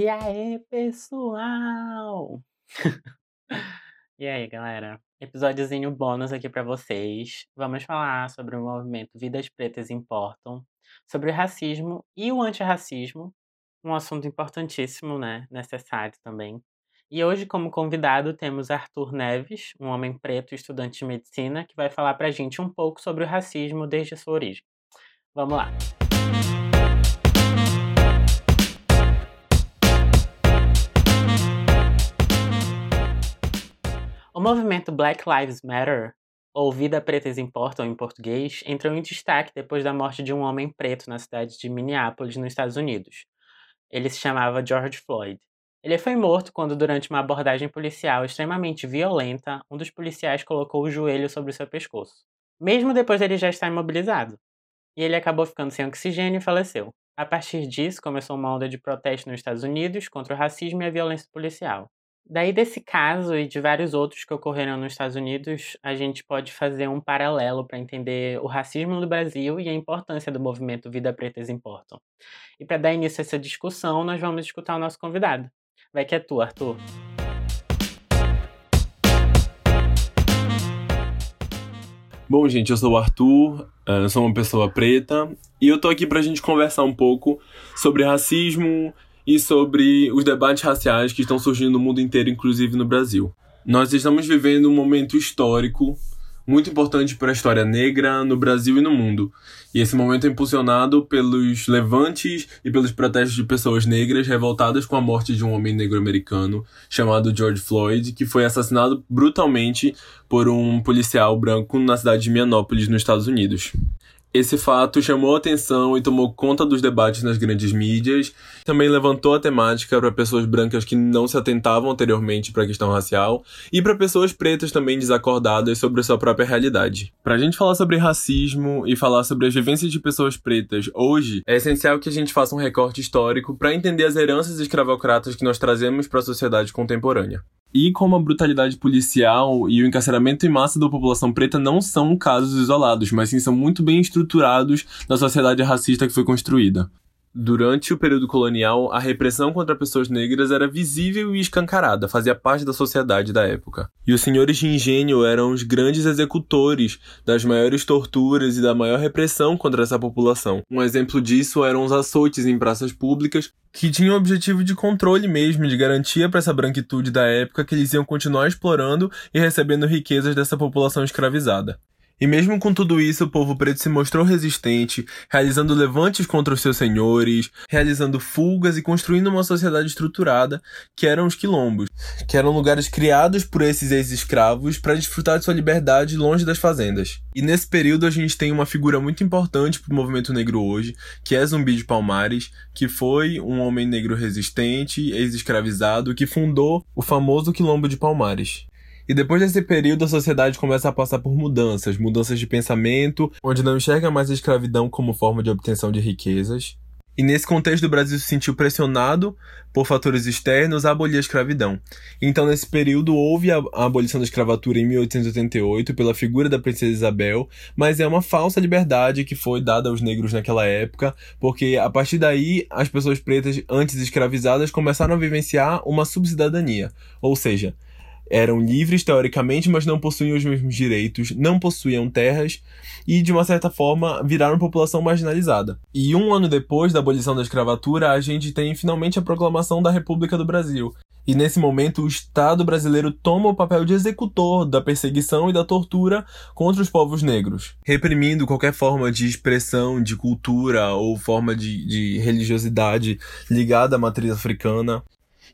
E aí, pessoal? e aí, galera? Episódiozinho bônus aqui para vocês. Vamos falar sobre o movimento Vidas Pretas Importam, sobre o racismo e o antirracismo, um assunto importantíssimo, né? Necessário também. E hoje, como convidado, temos Arthur Neves, um homem preto estudante de medicina, que vai falar pra gente um pouco sobre o racismo desde sua origem. Vamos lá! O movimento Black Lives Matter, ou Vida Pretas Importam em português, entrou em destaque depois da morte de um homem preto na cidade de Minneapolis, nos Estados Unidos. Ele se chamava George Floyd. Ele foi morto quando, durante uma abordagem policial extremamente violenta, um dos policiais colocou o joelho sobre o seu pescoço, mesmo depois dele já estar imobilizado. E ele acabou ficando sem oxigênio e faleceu. A partir disso, começou uma onda de protesto nos Estados Unidos contra o racismo e a violência policial. Daí, desse caso e de vários outros que ocorreram nos Estados Unidos, a gente pode fazer um paralelo para entender o racismo no Brasil e a importância do movimento Vida Pretas Importam. E para dar início a essa discussão, nós vamos escutar o nosso convidado. Vai que é tu, Arthur. Bom, gente, eu sou o Arthur, eu sou uma pessoa preta e eu tô aqui pra gente conversar um pouco sobre racismo, e sobre os debates raciais que estão surgindo no mundo inteiro, inclusive no Brasil. Nós estamos vivendo um momento histórico muito importante para a história negra no Brasil e no mundo. E esse momento é impulsionado pelos levantes e pelos protestos de pessoas negras revoltadas com a morte de um homem negro americano chamado George Floyd, que foi assassinado brutalmente por um policial branco na cidade de Minneapolis, nos Estados Unidos. Esse fato chamou atenção e tomou conta dos debates nas grandes mídias. Também levantou a temática para pessoas brancas que não se atentavam anteriormente para a questão racial e para pessoas pretas também desacordadas sobre sua própria realidade. Para a gente falar sobre racismo e falar sobre as vivências de pessoas pretas hoje, é essencial que a gente faça um recorte histórico para entender as heranças escravocratas que nós trazemos para a sociedade contemporânea. E como a brutalidade policial e o encarceramento em massa da população preta não são casos isolados, mas sim são muito bem estruturados na sociedade racista que foi construída. Durante o período colonial, a repressão contra pessoas negras era visível e escancarada, fazia parte da sociedade da época. E os senhores de engenho eram os grandes executores das maiores torturas e da maior repressão contra essa população. Um exemplo disso eram os açoites em praças públicas, que tinham o objetivo de controle mesmo, de garantia para essa branquitude da época que eles iam continuar explorando e recebendo riquezas dessa população escravizada. E mesmo com tudo isso, o povo preto se mostrou resistente, realizando levantes contra os seus senhores, realizando fugas e construindo uma sociedade estruturada, que eram os quilombos, que eram lugares criados por esses ex-escravos para desfrutar de sua liberdade longe das fazendas. E nesse período a gente tem uma figura muito importante para o movimento negro hoje, que é Zumbi de Palmares, que foi um homem negro resistente, ex-escravizado, que fundou o famoso Quilombo de Palmares. E depois desse período, a sociedade começa a passar por mudanças, mudanças de pensamento, onde não enxerga mais a escravidão como forma de obtenção de riquezas. E nesse contexto, o Brasil se sentiu pressionado por fatores externos a abolir a escravidão. Então, nesse período, houve a, abolição da escravatura em 1888 pela figura da princesa Isabel, mas é uma falsa liberdade que foi dada aos negros naquela época, porque a partir daí as pessoas pretas antes escravizadas começaram a vivenciar uma subcidadania, ou seja, eram livres teoricamente, mas não possuíam os mesmos direitos, não possuíam terras e, de uma certa forma, viraram população marginalizada. E um ano depois da abolição da escravatura, a gente tem finalmente a proclamação da República do Brasil. E nesse momento, o Estado brasileiro toma o papel de executor da perseguição e da tortura contra os povos negros, reprimindo qualquer forma de expressão, de cultura ou forma de, de religiosidade ligada à matriz africana.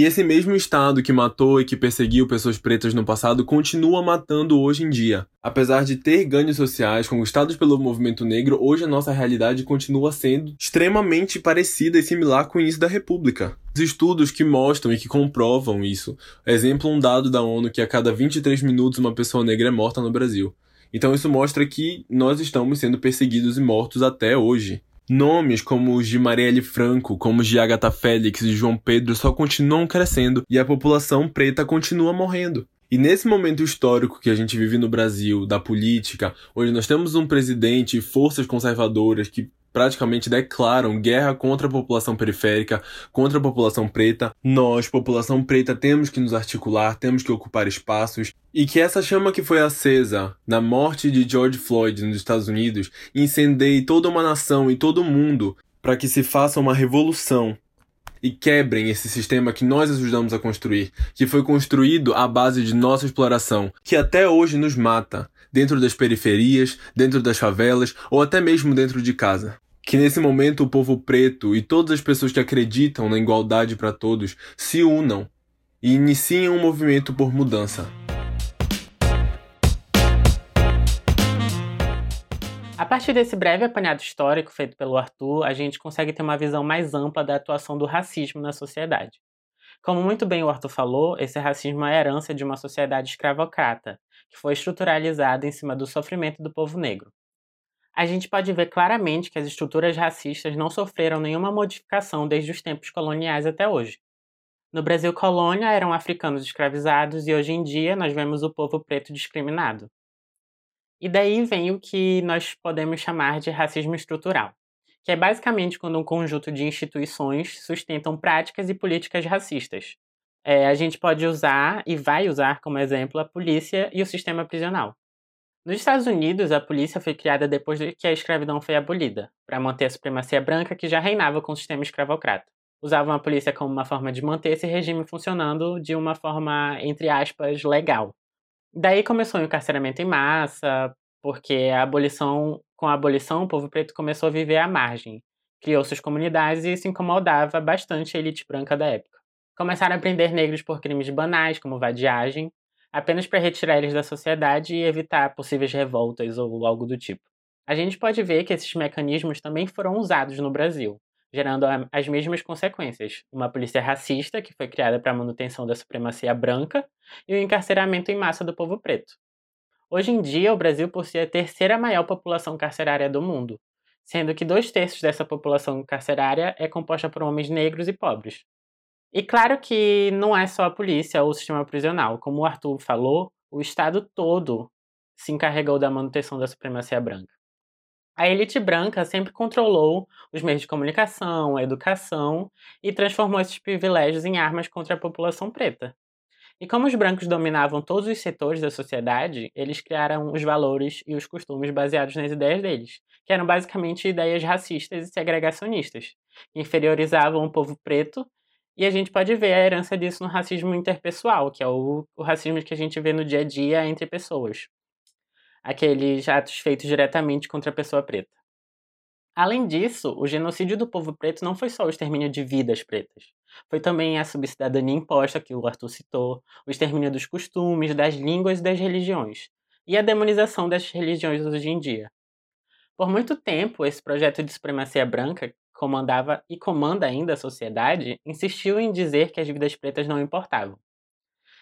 E esse mesmo Estado que matou e que perseguiu pessoas pretas no passado continua matando hoje em dia. Apesar de ter ganhos sociais conquistados pelo movimento negro, hoje a nossa realidade continua sendo extremamente parecida e similar com isso da República. Os estudos que mostram e que comprovam isso. Exemplo, um dado da ONU que a cada 23 minutos uma pessoa negra é morta no Brasil. Então isso mostra que nós estamos sendo perseguidos e mortos até hoje. Nomes como os de Marielle Franco, como os de Agatha Félix e João Pedro só continuam crescendo e a população preta continua morrendo. E nesse momento histórico que a gente vive no Brasil, da política, onde nós temos um presidente e forças conservadoras que praticamente declaram guerra contra a população periférica, contra a população preta. Nós, população preta, temos que nos articular, temos que ocupar espaços e que essa chama que foi acesa na morte de George Floyd nos Estados Unidos incendeie toda uma nação e todo o mundo para que se faça uma revolução e quebrem esse sistema que nós ajudamos a construir, que foi construído à base de nossa exploração, que até hoje nos mata, dentro das periferias, dentro das favelas ou até mesmo dentro de casa. Que nesse momento o povo preto e todas as pessoas que acreditam na igualdade para todos se unam e iniciem um movimento por mudança. A partir desse breve apanhado histórico feito pelo Arthur, a gente consegue ter uma visão mais ampla da atuação do racismo na sociedade. Como muito bem o Arthur falou, esse racismo é a herança de uma sociedade escravocrata, que foi estruturalizada em cima do sofrimento do povo negro. A gente pode ver claramente que as estruturas racistas não sofreram nenhuma modificação desde os tempos coloniais até hoje. No Brasil colônia eram africanos escravizados e hoje em dia nós vemos o povo preto discriminado. E daí vem o que nós podemos chamar de racismo estrutural, que é basicamente quando um conjunto de instituições sustentam práticas e políticas racistas, é, a gente pode usar e vai usar como exemplo a polícia e o sistema prisional. Nos Estados Unidos, a polícia foi criada depois de que a escravidão foi abolida, para manter a supremacia branca que já reinava com o sistema escravocrata. Usavam a polícia como uma forma de manter esse regime funcionando de uma forma, entre aspas, legal. Daí começou o encarceramento em massa, porque a abolição, com a abolição o povo preto começou a viver à margem, criou suas comunidades e isso incomodava bastante a elite branca da época. Começaram a prender negros por crimes banais, como vadiagem, apenas para retirar eles da sociedade e evitar possíveis revoltas ou algo do tipo. A gente pode ver que esses mecanismos também foram usados no Brasil, gerando as mesmas consequências: uma polícia racista, que foi criada para a manutenção da supremacia branca, e o encarceramento em massa do povo preto. Hoje em dia, o Brasil possui a terceira maior população carcerária do mundo, sendo que dois terços dessa população carcerária é composta por homens negros e pobres. E claro que não é só a polícia ou o sistema prisional. Como o Arthur falou, o Estado todo se encarregou da manutenção da supremacia branca. A elite branca sempre controlou os meios de comunicação, a educação e transformou esses privilégios em armas contra a população preta. E como os brancos dominavam todos os setores da sociedade, eles criaram os valores e os costumes baseados nas ideias deles, que eram basicamente ideias racistas e segregacionistas, que inferiorizavam o povo preto e a gente pode ver a herança disso no racismo interpessoal, que é o, o racismo que a gente vê no dia a dia entre pessoas. Aqueles atos feitos diretamente contra a pessoa preta. Além disso, o genocídio do povo preto não foi só o extermínio de vidas pretas. Foi também a subcidadania imposta, que o Arthur citou, o extermínio dos costumes, das línguas e das religiões, e a demonização dessas religiões hoje em dia. Por muito tempo, esse projeto de supremacia branca, comandava e comanda ainda a sociedade, insistiu em dizer que as vidas pretas não importavam.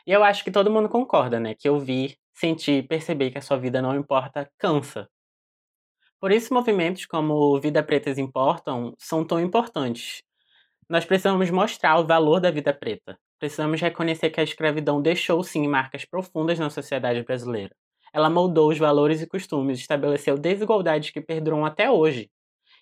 E eu acho que todo mundo concorda, né? Que ouvir, sentir, perceber que a sua vida não importa cansa. Por isso, movimentos como Vida Pretas Importam são tão importantes. Nós precisamos mostrar o valor da vida preta. Precisamos reconhecer que a escravidão deixou sim marcas profundas na sociedade brasileira. Ela moldou os valores e costumes, estabeleceu desigualdades que perduram até hoje,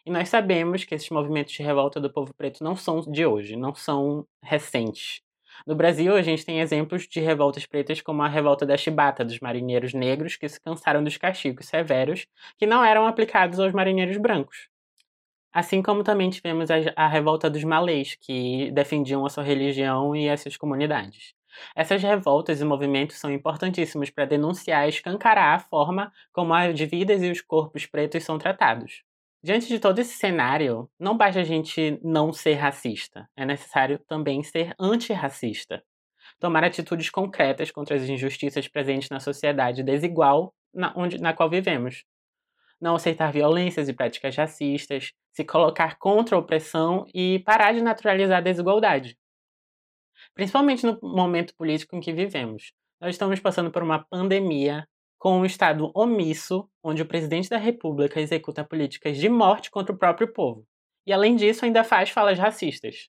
e nós sabemos que esses movimentos de revolta do povo preto não são de hoje, não são recentes. No Brasil, a gente tem exemplos de revoltas pretas como a revolta da chibata dos marinheiros negros que se cansaram dos castigos severos que não eram aplicados aos marinheiros brancos. Assim como também tivemos a, revolta dos malês, que defendiam a sua religião e as suas comunidades. Essas revoltas e movimentos são importantíssimos para denunciar e escancarar a forma como as vidas e os corpos pretos são tratados. Diante de todo esse cenário, não basta a gente não ser racista, é necessário também ser antirracista. Tomar atitudes concretas contra as injustiças presentes na sociedade desigual na, onde, na qual vivemos. Não aceitar violências e práticas racistas, se colocar contra a opressão e parar de naturalizar a desigualdade. Principalmente no momento político em que vivemos. Nós estamos passando por uma pandemia com um Estado omisso, onde o presidente da República executa políticas de morte contra o próprio povo. E além disso, ainda faz falas racistas.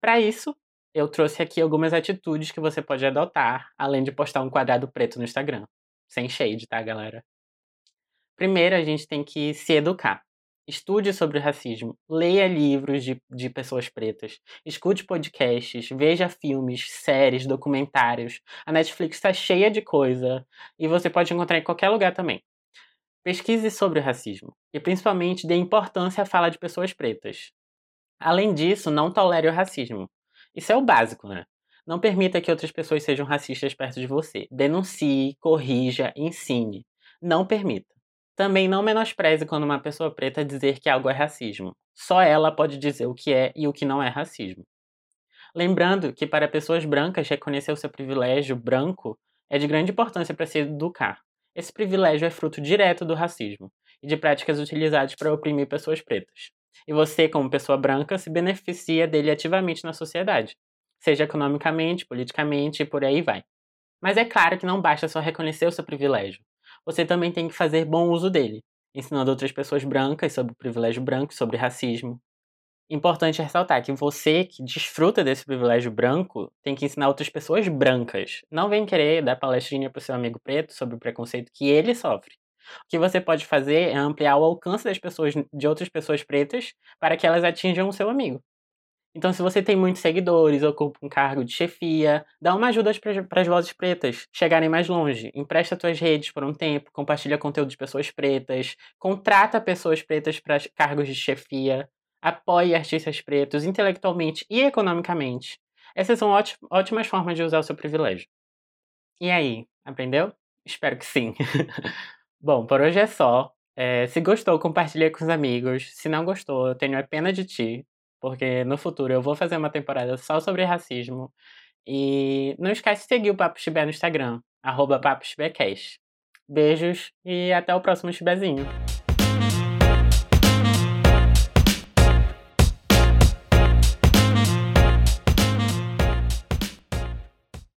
Para isso, eu trouxe aqui algumas atitudes que você pode adotar, além de postar um quadrado preto no Instagram. Sem shade, tá, galera? Primeiro, a gente tem que se educar. Estude sobre racismo, leia livros de, de pessoas pretas, escute podcasts, veja filmes, séries, documentários. A Netflix está cheia de coisa e você pode encontrar em qualquer lugar também. Pesquise sobre o racismo e principalmente dê importância à fala de pessoas pretas. Além disso, não tolere o racismo. Isso é o básico, né? Não permita que outras pessoas sejam racistas perto de você. Denuncie, corrija, ensine. Não permita. Também não menospreze quando uma pessoa preta dizer que algo é racismo. Só ela pode dizer o que é e o que não é racismo. Lembrando que para pessoas brancas reconhecer o seu privilégio branco é de grande importância para se educar. Esse privilégio é fruto direto do racismo e de práticas utilizadas para oprimir pessoas pretas. E você, como pessoa branca, se beneficia dele ativamente na sociedade, seja economicamente, politicamente e por aí vai. Mas é claro que não basta só reconhecer o seu privilégio você também tem que fazer bom uso dele, ensinando outras pessoas brancas sobre o privilégio branco, sobre racismo. Importante ressaltar que você que desfruta desse privilégio branco tem que ensinar outras pessoas brancas. Não vem querer dar palestrinha para o seu amigo preto sobre o preconceito que ele sofre. O que você pode fazer é ampliar o alcance das pessoas de outras pessoas pretas para que elas atinjam o seu amigo. Então, se você tem muitos seguidores, ocupa um cargo de chefia, dá uma ajuda para as vozes pretas chegarem mais longe. Empresta suas redes por um tempo, compartilha conteúdo de pessoas pretas, contrata pessoas pretas para cargos de chefia, apoie artistas pretos intelectualmente e economicamente. Essas são ótimas formas de usar o seu privilégio. E aí, aprendeu? Espero que sim. Bom, por hoje é só. É, se gostou, compartilhe com os amigos. Se não gostou, eu tenho a pena de ti. Porque no futuro eu vou fazer uma temporada só sobre racismo. E não esquece de seguir o Papo Chibé no Instagram, arroba Beijos e até o próximo Chibezinho.